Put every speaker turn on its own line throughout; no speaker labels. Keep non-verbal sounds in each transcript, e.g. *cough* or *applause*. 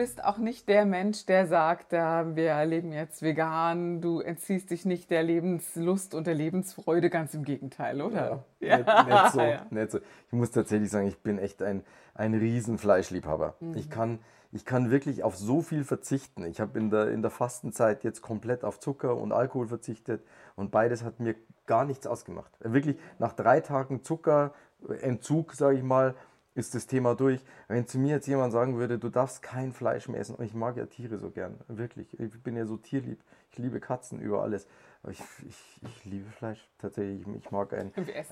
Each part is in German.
Bist auch nicht der Mensch, der sagt, ja, wir leben jetzt vegan, du entziehst dich nicht der Lebenslust und der Lebensfreude, ganz im Gegenteil, oder?
Ja, ja. *laughs* Nicht, nicht, so, ja. nicht so. Ich muss tatsächlich sagen, ich bin echt ein, ein riesen Fleischliebhaber. Mhm. Ich, kann, ich kann wirklich auf so viel verzichten. Ich habe in der, in der Fastenzeit jetzt komplett auf Zucker und Alkohol verzichtet und beides hat mir gar nichts ausgemacht. Wirklich nach drei Tagen Zuckerentzug, sage ich mal, ist das Thema durch. Wenn zu mir jetzt jemand sagen würde, du darfst kein Fleisch mehr essen, und ich mag ja Tiere so gern, wirklich, ich bin ja so tierlieb, ich liebe Katzen über alles, aber ich, ich, ich liebe Fleisch, tatsächlich, ich mag ein *laughs*
äh,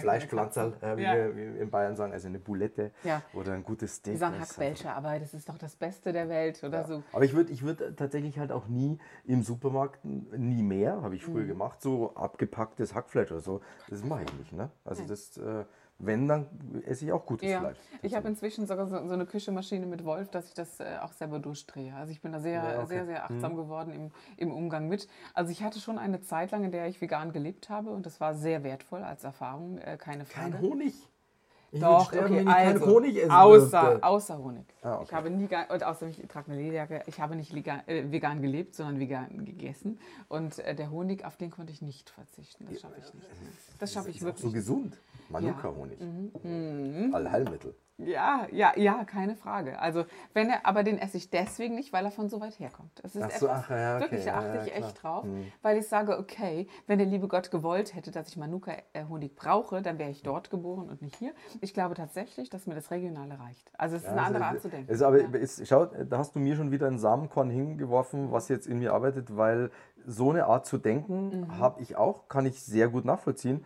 Fleischpflanzerl, äh, wie ja. wir in Bayern sagen, also eine Boulette ja. oder ein gutes Steak.
Wir sagen Hackbällchen, aber das ist doch das Beste der Welt oder ja. so.
Aber ich würde ich würd tatsächlich halt auch nie im Supermarkt, nie mehr, habe ich früher mhm. gemacht, so abgepacktes Hackfleisch oder so, das mache ich nicht, ne? Also das... Äh, wenn, dann esse ich auch gutes ja. Fleisch.
Ich habe inzwischen sogar so, so, eine Küchenmaschine mit Wolf, dass ich das äh, auch selber durchdrehe. Also ich bin da sehr, ja, okay. sehr, sehr achtsam mhm. geworden im, im Umgang mit. Also ich hatte schon eine Zeit lang, in der ich vegan gelebt habe und das war sehr wertvoll als Erfahrung, äh, keine Frage.
Kein Honig?
Ich Doch, sterben, okay, also,
Honig essen
außer, außer Honig. Ah, okay. Ich habe nie, und außer ich trage eine Lederjacke, ich habe nicht vegan, äh, vegan gelebt, sondern vegan gegessen. Und äh, der Honig, auf den konnte ich nicht verzichten. Das schaffe ich nicht. Das schaffe ich wirklich.
so gesund. Manuka-Honig. Ja. Mhm. mhm. Allheilmittel.
Ja, ja, ja, keine Frage. Also, wenn er, aber den esse ich deswegen nicht, weil er von so weit herkommt. Das ist ach so, etwas, ach, ja, okay, wirklich, da achte ja, ich echt drauf, hm. weil ich sage, okay, wenn der liebe Gott gewollt hätte, dass ich Manuka-Honig brauche, dann wäre ich dort geboren und nicht hier. Ich glaube tatsächlich, dass mir das Regionale reicht. Also, es ist ja, eine andere
also,
Art zu denken.
Also, aber ist, schau, da hast du mir schon wieder ein Samenkorn hingeworfen, was jetzt in mir arbeitet, weil so eine Art zu denken mhm. habe ich auch, kann ich sehr gut nachvollziehen,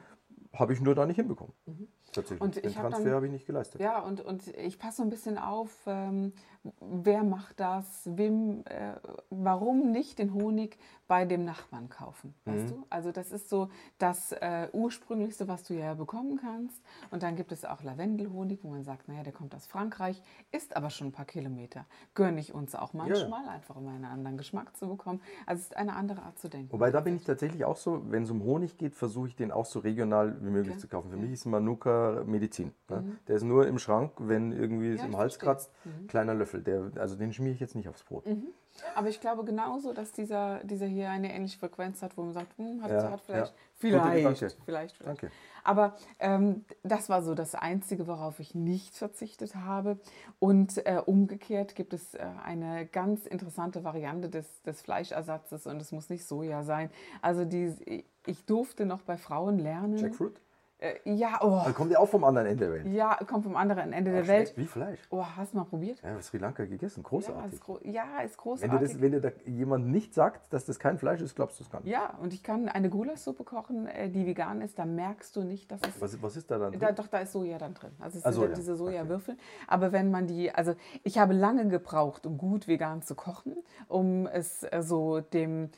habe ich nur da nicht hinbekommen. Mhm. Tatsächlich. Und Den Transfer habe ich nicht geleistet.
Ja, und, und ich passe so ein bisschen auf, ähm, wer macht das, wem, äh, warum nicht den Honig bei dem Nachbarn kaufen, weißt mhm. du? Also das ist so das äh, ursprünglichste, was du ja bekommen kannst. Und dann gibt es auch Lavendelhonig, wo man sagt, naja, der kommt aus Frankreich, ist aber schon ein paar Kilometer. Gönne ich uns auch manchmal, ja. einfach um einen anderen Geschmack zu bekommen. Also es ist eine andere Art zu denken.
Wobei da bin ich tatsächlich auch so, wenn es um Honig geht, versuche ich den auch so regional wie möglich okay. zu kaufen. Für ja. mich ist Manuka Medizin. Ne? Mhm. Der ist nur im Schrank, wenn irgendwie es im Hals kratzt, mhm. kleiner Löffel. Der, also den schmiere ich jetzt nicht aufs Brot.
Mhm. Aber ich glaube genauso, dass dieser, dieser hier eine ähnliche Frequenz hat, wo man sagt, hm, hat, ja, hat vielleicht, ja. vielleicht, vielleicht, vielleicht. Danke. Aber ähm, das war so das Einzige, worauf ich nicht verzichtet habe. Und äh, umgekehrt gibt es äh, eine ganz interessante Variante des, des Fleischersatzes und es muss nicht Soja sein. Also die, ich durfte noch bei Frauen lernen.
Jackfruit?
Äh, ja, oh.
Also kommt ja auch vom anderen Ende der Welt.
Ja, kommt vom anderen Ende der Welt.
Wie Fleisch.
Oh, hast du mal probiert?
Ja, Sri Lanka gegessen. Großartig.
Ja, ist, gro ja, ist großartig.
Wenn dir, das, wenn dir da jemand nicht sagt, dass das kein Fleisch ist, glaubst du es gar nicht.
Ja, und ich kann eine Gulaschsuppe kochen, äh, die vegan ist. Da merkst du nicht, dass es.
Was, was ist da dann
drin? Da, doch, da ist Soja dann drin. Also es sind ja. diese Sojawürfel. Okay. Aber wenn man die. Also ich habe lange gebraucht, um gut vegan zu kochen, um es äh, so dem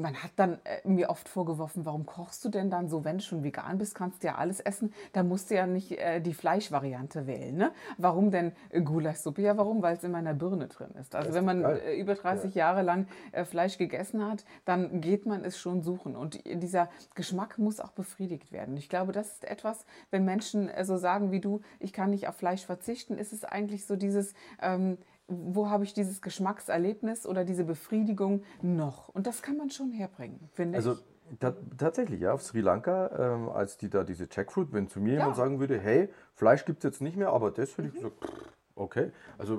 man hat dann äh, mir oft vorgeworfen, warum kochst du denn dann so, wenn du schon vegan bist, kannst du ja alles essen, da musst du ja nicht äh, die Fleischvariante wählen. Ne? Warum denn äh, Gulaschsuppe? Ja, warum? Weil es in meiner Birne drin ist. Also wenn man äh, über 30 ja. Jahre lang äh, Fleisch gegessen hat, dann geht man es schon suchen. Und dieser Geschmack muss auch befriedigt werden. Ich glaube, das ist etwas, wenn Menschen äh, so sagen wie du, ich kann nicht auf Fleisch verzichten, ist es eigentlich so dieses... Ähm, wo habe ich dieses Geschmackserlebnis oder diese Befriedigung noch? Und das kann man schon herbringen, finde
also,
ich.
Also tatsächlich, ja, auf Sri Lanka, ähm, als die da diese Jackfruit, wenn zu mir ja. jemand sagen würde, hey, Fleisch gibt es jetzt nicht mehr, aber das hätte ich mhm. gesagt, okay. Also äh,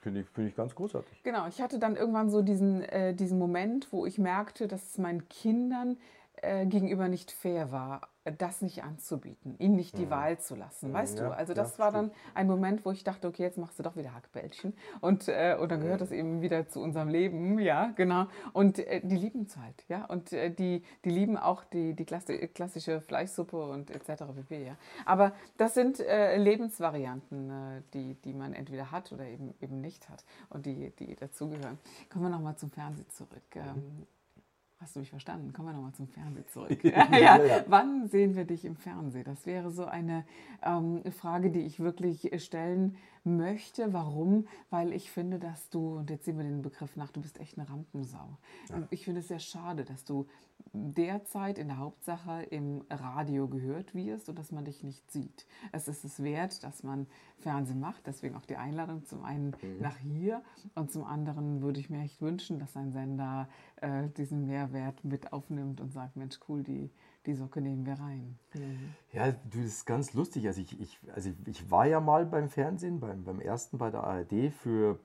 finde ich, find ich ganz großartig.
Genau, ich hatte dann irgendwann so diesen, äh, diesen Moment, wo ich merkte, dass es meinen Kindern äh, gegenüber nicht fair war, das nicht anzubieten, ihm nicht die mhm. Wahl zu lassen, weißt ja, du? Also das ja, war dann ein Moment, wo ich dachte, okay, jetzt machst du doch wieder Hackbällchen und, äh, und dann gehört das eben wieder zu unserem Leben, ja, genau. Und äh, die lieben es halt, ja, und äh, die, die lieben auch die, die klassische Fleischsuppe und etc. pp, ja. Aber das sind äh, Lebensvarianten, äh, die, die man entweder hat oder eben, eben nicht hat und die, die dazugehören. Kommen wir nochmal zum Fernsehen zurück. Mhm. Ähm, Hast du mich verstanden? Kommen wir nochmal zum Fernsehen zurück. *laughs* ja, ja. Ja, *laughs* Wann sehen wir dich im Fernsehen? Das wäre so eine ähm, Frage, die ich wirklich stellen möchte. Warum? Weil ich finde, dass du, und jetzt sehen wir den Begriff nach, du bist echt eine Rampensau. Ich finde es sehr schade, dass du derzeit in der Hauptsache im Radio gehört wirst und dass man dich nicht sieht. Es ist es wert, dass man Fernsehen macht, deswegen auch die Einladung zum einen mhm. nach hier und zum anderen würde ich mir echt wünschen, dass ein Sender äh, diesen Mehrwert mit aufnimmt und sagt, Mensch, cool, die, die Socke nehmen wir rein.
Mhm. Ja, du, das ist ganz lustig. Also ich, ich, also ich war ja mal beim Fernsehen, beim, beim ersten bei der ARD für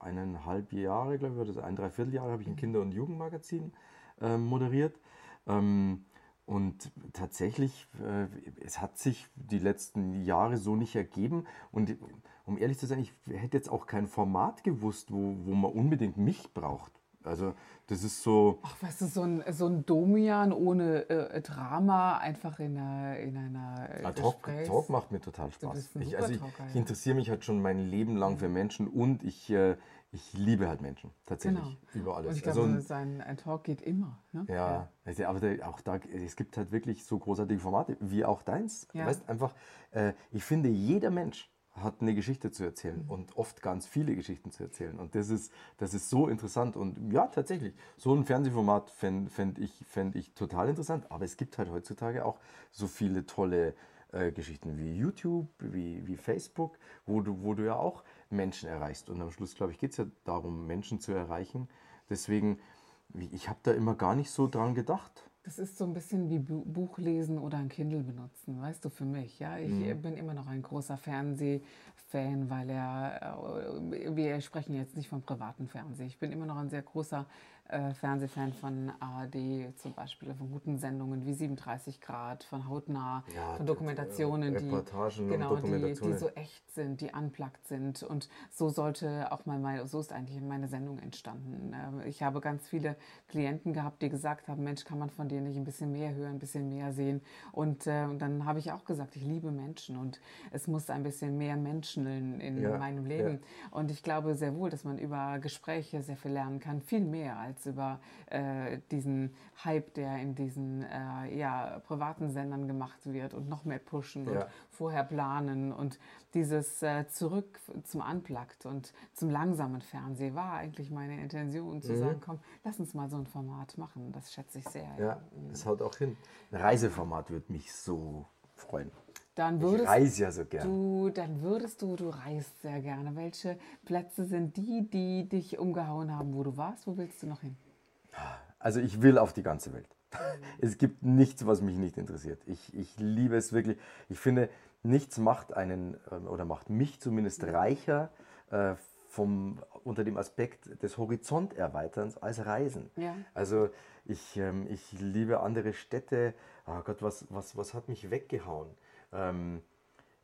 eineinhalb Jahre, glaube ich, oder ein Dreivierteljahr habe ich ein mhm. Kinder- und Jugendmagazin äh, moderiert. Ähm, und tatsächlich, äh, es hat sich die letzten Jahre so nicht ergeben. Und um ehrlich zu sein, ich hätte jetzt auch kein Format gewusst, wo, wo man unbedingt mich braucht. Also das ist so.
Ach, weißt du, so ein, so ein Domian ohne äh, Drama, einfach in einer. In einer
ja, Talk, Talk, macht mir total Spaß. Ich, also ich, ich, interessiere mich halt schon mein Leben lang für Menschen und ich, äh, ich liebe halt Menschen, tatsächlich, genau. über alles.
Und ich glaube, also, sein, ein Talk geht immer. Ne?
Ja, ja. aber auch da, es gibt halt wirklich so großartige Formate, wie auch deins. Ja. Weißt einfach, äh, ich finde, jeder Mensch hat eine Geschichte zu erzählen mhm. und oft ganz viele Geschichten zu erzählen. Und das ist, das ist so interessant. Und ja, tatsächlich, so ein Fernsehformat fände fänd ich, fänd ich total interessant. Aber es gibt halt heutzutage auch so viele tolle äh, Geschichten wie YouTube, wie, wie Facebook, wo du, wo du ja auch Menschen erreichst. Und am Schluss, glaube ich, geht es ja darum, Menschen zu erreichen. Deswegen, ich habe da immer gar nicht so dran gedacht.
Das ist so ein bisschen wie Buch lesen oder ein Kindle benutzen, weißt du, für mich. Ja, ich mhm. bin immer noch ein großer Fernsehfan, weil er, äh, wir sprechen jetzt nicht vom privaten Fernsehen. Ich bin immer noch ein sehr großer äh, Fernsehfan von ARD zum Beispiel, von guten Sendungen wie 37 Grad, von Hautnah, ja, von Dokumentationen,
die,
genau, Dokumentationen. Die, die so echt sind, die unplugged sind. Und so sollte auch mal, meine, so ist eigentlich meine Sendung entstanden. Äh, ich habe ganz viele Klienten gehabt, die gesagt haben, Mensch, kann man von dir nicht ein bisschen mehr hören, ein bisschen mehr sehen. Und, äh, dann habe ich auch gesagt, ich liebe Menschen und es muss ein bisschen mehr Menschen in, in ja, meinem Leben. Ja. Und ich glaube sehr wohl, dass man über Gespräche sehr viel lernen kann, viel mehr als als über äh, diesen Hype, der in diesen äh, ja, privaten Sendern gemacht wird und noch mehr pushen ja. und vorher planen und dieses äh, Zurück zum Unplugged und zum langsamen Fernsehen war eigentlich meine Intention zu mhm. sagen, komm, lass uns mal so ein Format machen. Das schätze ich sehr.
Ja, das haut auch hin. Ein Reiseformat würde mich so freuen.
Dann würdest
ich reise ja so gerne.
Du, dann würdest du, du reist sehr gerne. Welche Plätze sind die, die dich umgehauen haben, wo du warst? Wo willst du noch hin?
Also ich will auf die ganze Welt. *laughs* Es gibt nichts, was mich nicht interessiert. Ich, ich liebe es wirklich. Ich finde, nichts macht einen ähm, oder macht mich zumindest reicher äh, vom, unter dem Aspekt des Horizonterweiterns als Reisen. Ja. Also ich, ähm, ich liebe andere Städte. Oh Gott, was, was, was hat mich weggehauen? Ähm,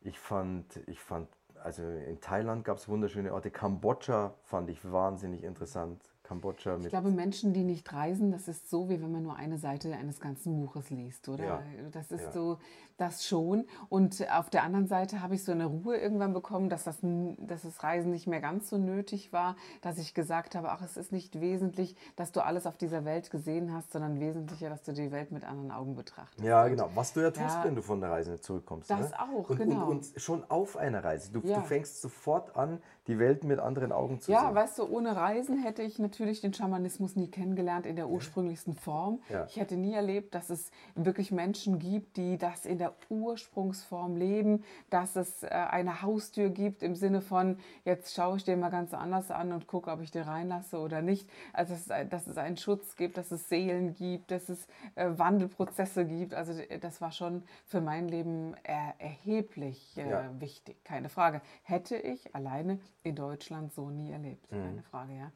ich fand, ich fand, also in Thailand gab es wunderschöne Orte. Kambodscha fand ich wahnsinnig interessant. Kambodscha.
ich glaube, Menschen, die nicht reisen, das ist so, wie wenn man nur eine Seite eines ganzen Buches liest, oder? Ja. Das ist ja. so, das schon. Und auf der anderen Seite habe ich so eine Ruhe irgendwann bekommen, dass das, dass das Reisen nicht mehr ganz so nötig war, dass ich gesagt habe, ach, es ist nicht wesentlich, dass du alles auf dieser Welt gesehen hast, sondern wesentlicher, dass du die Welt mit anderen Augen betrachtest.
Ja, genau. Was du ja tust, ja, wenn du von der Reise zurückkommst.
Das ne? auch,
und,
genau.
Und, und, schon auf einer Reise. Du, du fängst sofort an, die Welt mit anderen Augen zu
ja,
sehen.
Ja, weißt du, ohne Reisen hätte ich natürlich den Schamanismus nie kennengelernt in der ursprünglichsten Form. Ja. Ich hätte nie erlebt, dass es wirklich Menschen gibt, die das in der Ursprungsform leben, dass es äh, eine Haustür gibt im Sinne von, jetzt schaue ich dir mal ganz anders an und gucke, ob ich dir reinlasse oder nicht. Also, dass es, einen Schutz gibt, dass es Seelen gibt, dass es äh, Wandelprozesse gibt. Also, das war schon für mein Leben er, erheblich äh, ja. wichtig, keine Frage. Hätte ich alleine in Deutschland so nie erlebt, mhm. keine Frage, ja.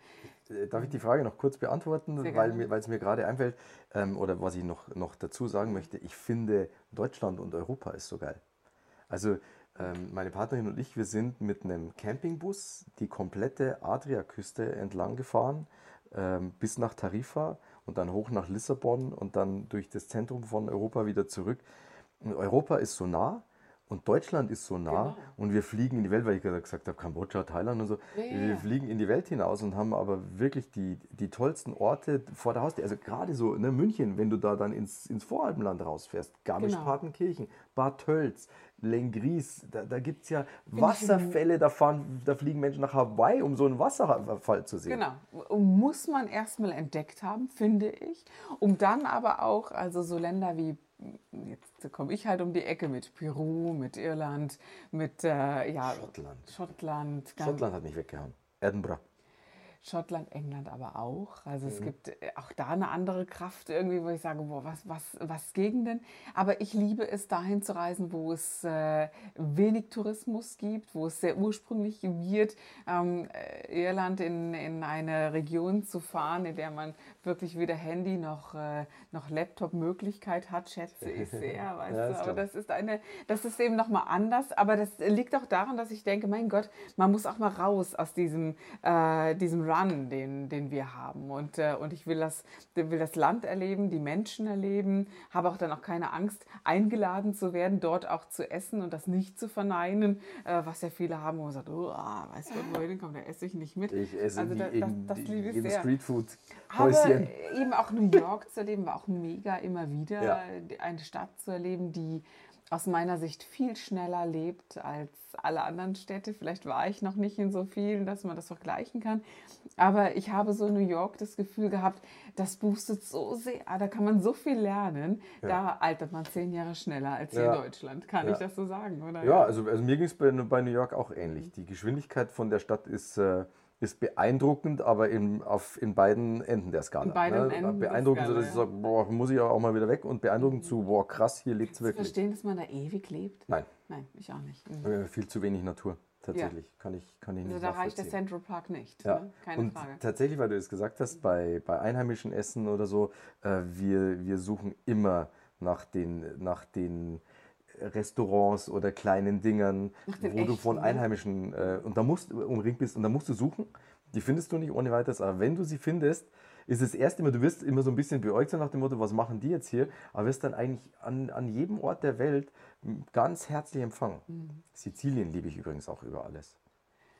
Darf ich die Frage noch kurz beantworten, weil, weil es mir gerade einfällt, ähm, oder was ich noch, noch dazu sagen möchte, ich finde Deutschland und Europa ist so geil. Also ähm, meine Partnerin und ich, wir sind mit einem Campingbus die komplette Adriaküste entlang gefahren, ähm, bis nach Tarifa und dann hoch nach Lissabon und dann durch das Zentrum von Europa wieder zurück. Und Europa ist so nah, und Deutschland ist so nah genau. und wir fliegen in die Welt, weil ich gerade gesagt habe, Kambodscha, Thailand und so. Ja, ja. Wir fliegen in die Welt hinaus und haben aber wirklich die, die tollsten Orte vor der Haustür. Also gerade so ne, München, wenn du da dann ins, ins Voralpenland rausfährst, Garmisch-Partenkirchen, genau. Bad Tölz, Lengries, da, da gibt es ja Wasserfälle, da, fahren, da fliegen Menschen nach Hawaii, um so einen Wasserfall zu sehen.
Genau, muss man erstmal entdeckt haben, finde ich, um dann aber auch, also so Länder wie jetzt komme ich halt um die Ecke mit Peru, mit Irland, mit äh, ja,
Schottland.
Schottland.
Schottland hat mich weggehauen. Edinburgh.
Schottland, England aber auch. Also mhm. es gibt äh, auch da eine andere Kraft irgendwie, wo ich sage, boah, was, was, was Gegenden. Aber ich liebe es, dahin zu reisen, wo es äh, wenig Tourismus gibt, wo es sehr ursprünglich wird. Ähm, äh, Irland in, in eine Region zu fahren, in der man wirklich weder Handy noch, äh, noch Laptop-Möglichkeit hat, schätze ich *laughs* sehr. Weißt ja, du? Aber das ist, eine, das ist eben nochmal anders. Aber das liegt auch daran, dass ich denke, mein Gott, man muss auch mal raus aus diesem, äh, diesem Run, den, den wir haben. Und, äh, und ich will das, will das Land erleben, die Menschen erleben, habe auch dann auch keine Angst, eingeladen zu werden, dort auch zu essen und das nicht zu verneinen, äh, was ja viele haben, wo man sagt, oh, weißt du, wo ich hinkomme, da esse ich nicht mit.
Ich esse also da, das, das liebe ich sehr. Streetfood.
Aber eben auch New York zu erleben, war auch mega immer wieder. Ja. Eine Stadt zu erleben, die aus meiner Sicht viel schneller lebt als alle anderen Städte. Vielleicht war ich noch nicht in so vielen, dass man das vergleichen kann. Aber ich habe so in New York das Gefühl gehabt, das boostet so sehr, da kann man so viel lernen. Ja. Da altert man zehn Jahre schneller als hier ja. in Deutschland. Kann ja. ich das so sagen, oder?
Ja, also, also mir ging es bei, bei, New York auch ähnlich. Die Geschwindigkeit von der Stadt ist... Äh, ist beeindruckend, aber in, auf, in beiden Enden der Skala. In beiden ne? Enden beeindruckend, Skala, sodass ich sage, boah, muss ich auch mal wieder weg und beeindruckend mhm. zu, boah, krass, hier lebt es wirklich.
verstehen, dass man da ewig lebt?
Nein.
Nein, ich auch nicht. Mhm.
Viel zu wenig Natur, tatsächlich. Ja. Kann ich, kann ich also
nicht Also da reicht der Central Park nicht,
ja. ne?
keine
und
Frage.
Tatsächlich, weil du es gesagt hast, bei, bei einheimischen Essen oder so, äh, wir, wir suchen immer nach den, nach den Restaurants oder kleinen Dingern, wo echten, du von? Einheimischen äh, und da musst umringt bist und da musst du suchen die findest du nicht ohne weiteres, aber wenn du sie findest, ist das erste Mal, du wirst immer so ein bisschen beäugt nach dem Motto, was machen die jetzt hier, aber wirst dann eigentlich an, an jedem Ort der Welt ganz herzlich empfangen. Mhm. Sizilien liebe ich übrigens auch über alles.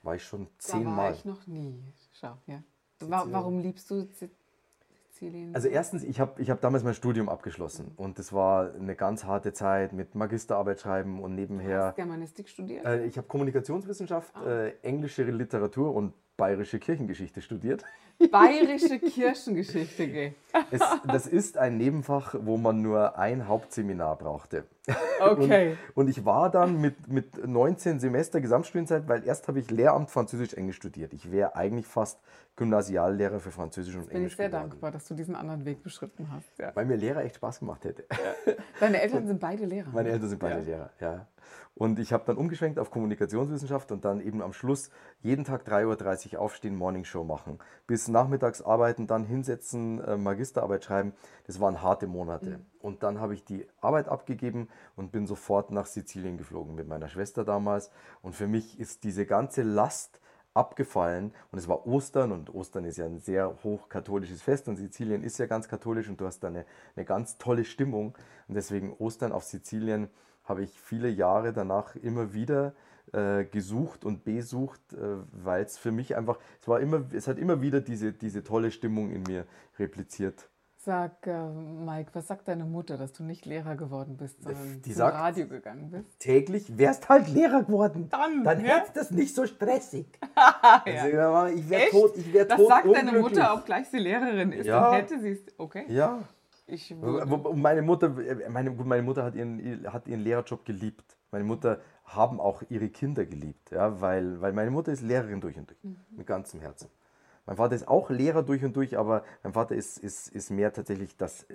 War ich schon zehnmal. Da war
ich noch nie. Schau, ja. Warum liebst du
Sizilien? Also erstens, ich habe ich hab damals mein Studium abgeschlossen und das war eine ganz harte Zeit mit Magisterarbeit schreiben und nebenher... Du
hast Germanistik studiert?
Äh, ich habe Kommunikationswissenschaft, ah. äh, englische Literatur und bayerische Kirchengeschichte studiert. *laughs*
Bayerische Kirchengeschichte, gell? *laughs*
Es, das ist ein Nebenfach, wo man nur ein Hauptseminar brauchte. *laughs*
Okay.
Und, und, ich war dann mit, mit 19 Semester Gesamtstudienzeit, weil erst habe ich Lehramt Französisch-Englisch studiert. Ich wäre eigentlich fast Gymnasiallehrer für Französisch und Englisch.
Bin ich sehr geworden. dankbar, dass du diesen anderen Weg beschritten hast.
Ja. Weil mir Lehrer echt Spaß gemacht hätte.
Deine Eltern sind beide Lehrer.
Meine Eltern sind beide ja. Lehrer, ja. Und ich habe dann umgeschwenkt auf Kommunikationswissenschaft und dann eben am Schluss jeden Tag 3.30 Uhr aufstehen, Morningshow machen. Bis nachmittags arbeiten, dann hinsetzen, äh, Magisterarbeit schreiben. Das waren harte Monate. Mhm. Und dann habe ich die Arbeit abgegeben und bin sofort nach Sizilien geflogen mit meiner Schwester damals. Und für mich ist diese ganze Last abgefallen und es war Ostern und Ostern ist ja ein sehr hochkatholisches Fest und Sizilien ist ja ganz katholisch und du hast da eine, eine ganz tolle Stimmung und deswegen Ostern auf Sizilien habe ich viele Jahre danach immer wieder äh, gesucht und besucht, äh, weil es für mich einfach, es war immer, es hat immer wieder diese, diese tolle Stimmung in mir repliziert.
Sag, äh, Mike, was sagt deine Mutter, dass du nicht Lehrer geworden bist, sondern Die zum sagt, Radio gegangen bist?
Täglich wärst halt Lehrer geworden. Dann, Dann ja? hättest das nicht so stressig. *laughs*
ja. also, ich wäre tot, ich wäre tot. Das sagt deine Mutter, obgleich sie Lehrerin ist. Ja. Dann hätte sie es. Okay.
Ja. Ich meine Mutter, meine, meine Mutter hat ihren, hat ihren Lehrerjob geliebt. Meine Mutter haben auch ihre Kinder geliebt, ja, weil, weil meine Mutter ist Lehrerin durch und durch, mhm. mit ganzem Herzen. Mein Vater ist auch Lehrer durch und durch, aber mein Vater ist, ist, ist mehr tatsächlich, dass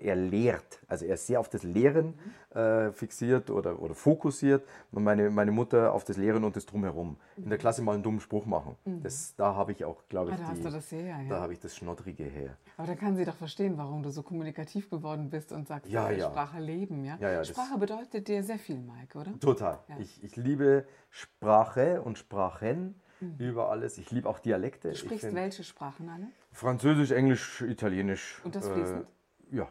er lehrt. Also er ist sehr auf das Lehren äh, fixiert oder, oder fokussiert und meine, meine Mutter auf das Lehren und das Drumherum. In der Klasse mal einen dummen Spruch machen. Mhm. Das, da habe ich auch, glaube ich, ah,
da, die, das her, ja.
da habe ich das Schnottrige her.
Aber da kann sie doch verstehen, warum du so kommunikativ geworden bist und sagst,
ja, ja.
Sprache leben. Ja?
Ja, ja,
Sprache bedeutet dir sehr viel, Mike, oder?
Total. Ich, ich liebe Sprache und Sprachen mhm. über alles. Ich liebe auch Dialekte. Du
sprichst welche Sprachen alle?
Französisch, Englisch, Italienisch.
Und das fließend?
Äh, ja.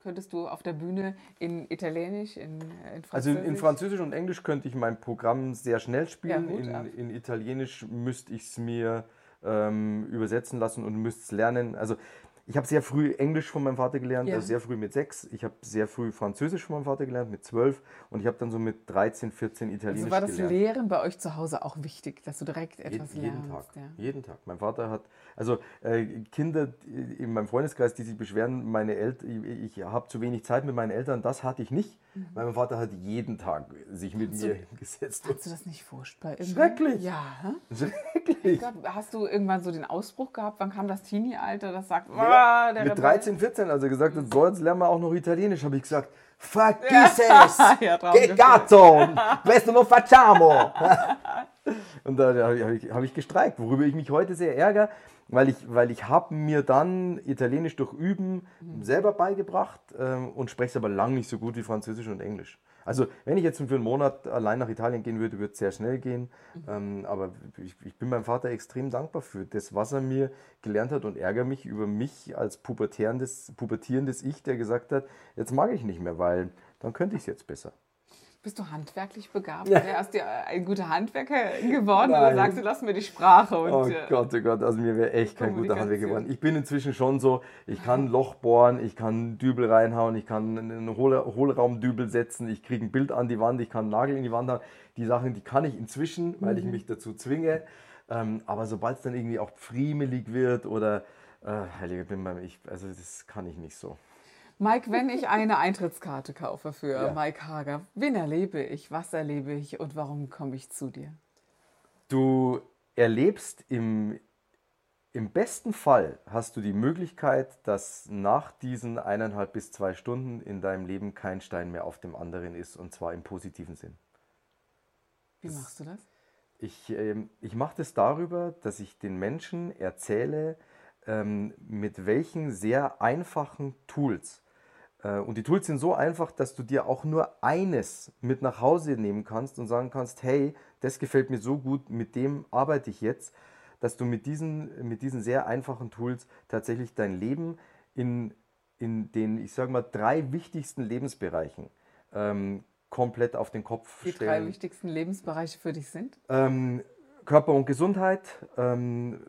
Könntest du auf der Bühne in Italienisch, in, in
Französisch? Also in, Französisch und Englisch könnte ich mein Programm sehr schnell spielen. Ja, in, in, Italienisch müsste ich es mir ähm, übersetzen lassen und müsste es lernen. Also ich habe sehr früh Englisch von meinem Vater gelernt, ja. also sehr früh mit sechs. Ich habe sehr früh Französisch von meinem Vater gelernt, mit zwölf. Und ich habe dann so mit 13, 14 Italienisch
also war das gelernt. Lehren bei euch zu Hause auch wichtig, dass du direkt etwas
Je, jeden
lernst?
Tag, ja. jeden Tag. Mein Vater hat, also äh, Kinder in meinem Freundeskreis, die sich beschweren, meine Eltern, ich, ich habe zu wenig Zeit mit meinen Eltern, das hatte ich nicht. Mhm. Mein Vater hat jeden Tag sich mit hast mir du, hingesetzt.
Hast du das nicht furchtbar?
Irgendwie? Schrecklich.
Ja.
Hä? *laughs* Schrecklich.
Glaub, hast du irgendwann so den Ausbruch gehabt? Wann kam das Teenie-Alter, das sagt,
ja, der mit 13, 14, als er gesagt hat, so jetzt lernen wir auch noch Italienisch, habe ich gesagt, vergiss ja. es, *laughs* ja, che cazzo, questo non facciamo. *laughs* Und da habe ich, hab ich gestreikt, worüber ich mich heute sehr ärgere, weil ich, weil ich habe mir dann Italienisch durch Üben selber beigebracht ähm, und spreche es aber lang nicht so gut wie Französisch und Englisch. Also wenn ich jetzt für einen Monat allein nach Italien gehen würde, würde es sehr schnell gehen. Mhm. Ähm, aber ich, ich, bin meinem Vater extrem dankbar für das, was er mir gelernt hat und ärgere mich über mich als pubertierendes, pubertierendes Ich, der gesagt hat, jetzt mag ich nicht mehr, weil dann könnte ich es jetzt besser.
Bist du handwerklich begabt? Ja. Hast du ein guter Handwerker geworden Nein. oder sagst du, lass mir die Sprache?
Oh äh, Gott, oh Gott, also mir wäre echt kein guter Handwerker geworden. Ich bin inzwischen schon so, ich kann Loch bohren, ich kann Dübel reinhauen, ich kann einen Hohl Hohlraumdübel setzen, ich kriege ein Bild an die Wand, ich kann einen Nagel in die Wand hauen. Die Sachen, die kann ich inzwischen, weil mhm. ich mich dazu zwinge. Ähm, aber sobald es dann irgendwie auch friemelig wird oder, äh, Heilige, bin beim, ich, also das kann ich nicht so.
Mike, wenn ich eine Eintrittskarte kaufe für ja. Mike Hager, wen erlebe ich, was erlebe ich und warum komme ich zu dir?
Du erlebst im, im besten Fall hast du die Möglichkeit, dass nach diesen eineinhalb bis zwei Stunden in deinem Leben kein Stein mehr auf dem anderen ist und zwar im positiven Sinn.
Wie machst du das?
Ich, äh, ich mache das darüber, dass ich den Menschen erzähle, ähm, mit welchen sehr einfachen Tools und die Tools sind so einfach, dass du dir auch nur eines mit nach Hause nehmen kannst und sagen kannst, hey, das gefällt mir so gut, mit dem arbeite ich jetzt, dass du mit diesen, mit diesen sehr einfachen Tools tatsächlich dein Leben in, in den, ich sage mal, drei wichtigsten Lebensbereichen ähm, komplett auf den Kopf
die
stellen.
Die drei wichtigsten Lebensbereiche für dich sind?
Ähm, Körper und Gesundheit, ähm,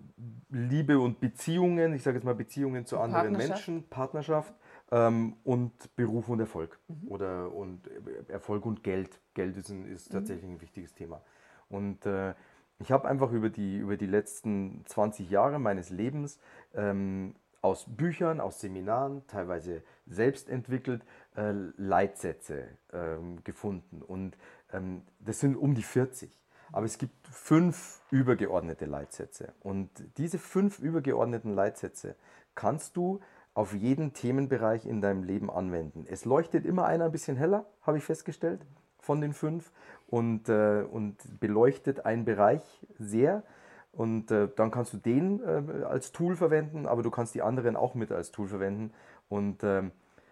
Liebe und Beziehungen, ich sage jetzt mal Beziehungen zu anderen Menschen, Partnerschaft ähm, und Beruf und Erfolg. Mhm. Oder und Erfolg und Geld. Geld ist, ein, ist mhm. tatsächlich ein wichtiges Thema. Und äh, ich habe einfach über die, über die letzten 20 Jahre meines Lebens ähm, aus Büchern, aus Seminaren, teilweise selbst entwickelt, äh, Leitsätze ähm, gefunden. Und ähm, das sind um die 40. Aber es gibt fünf übergeordnete Leitsätze. Und diese fünf übergeordneten Leitsätze kannst du auf jeden Themenbereich in deinem Leben anwenden. Es leuchtet immer einer ein bisschen heller, habe ich festgestellt, von den fünf und, äh, und beleuchtet einen Bereich sehr. Und äh, dann kannst du den äh, als Tool verwenden, aber du kannst die anderen auch mit als Tool verwenden. Und ähm,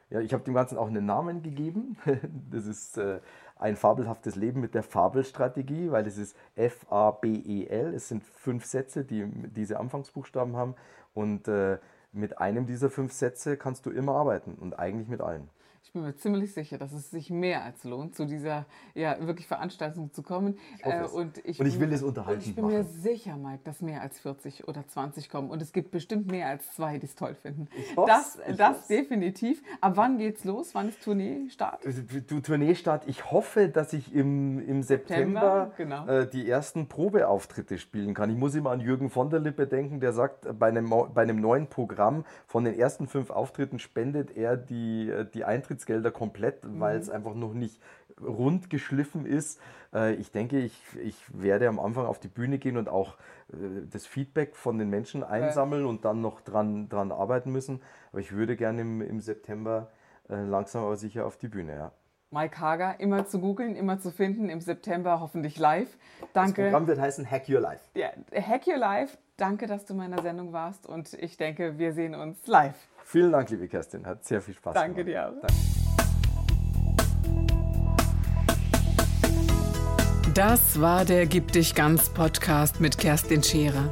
ja, ich habe dem Ganzen auch einen Namen gegeben. *laughs* das ist äh, ein fabelhaftes Leben mit der Fabelstrategie, weil es ist F-A-B-E-L. Es sind fünf Sätze, die diese Anfangsbuchstaben haben. Und äh, mit einem dieser fünf Sätze kannst du immer arbeiten und eigentlich mit allen.
Ich bin mir ziemlich sicher, dass es sich mehr als lohnt, zu dieser ja, wirklich Veranstaltung zu kommen.
Ich äh, und, ich, und ich will es unterhalten.
Ich bin
machen.
mir sicher, Mike, dass mehr als 40 oder 20 kommen. Und es gibt bestimmt mehr als zwei, die es toll finden. Ich das ich das definitiv. Ab wann geht's los? Wann ist Tourneestart?
Also, du Tourneestart. Ich hoffe, dass ich im, im September, September genau. äh, die ersten Probeauftritte spielen kann. Ich muss immer an Jürgen von der Lippe denken, der sagt, bei einem, bei einem neuen Programm von den ersten fünf Auftritten spendet er die, äh, die Eintritte Beitrittsgelder komplett, mhm. weil es einfach noch nicht rund geschliffen ist. Äh, ich denke, ich, ich werde am Anfang auf die Bühne gehen und auch äh, das Feedback von den Menschen einsammeln und dann noch dran, dran arbeiten müssen. Aber ich würde gerne im, im September äh, langsam aber sicher auf die Bühne, ja.
Mike Hager, immer zu googeln, immer zu finden, im September hoffentlich live. Danke.
Das Programm wird heißen Hack Your Life.
Ja, Hack Your Life. Danke, dass du in meiner Sendung warst und ich denke, wir sehen uns live.
Vielen Dank, liebe Kerstin. Hat sehr viel Spaß
Danke gemacht.
Danke dir auch.
Das war der Gib dich ganz Podcast mit Kerstin Scherer.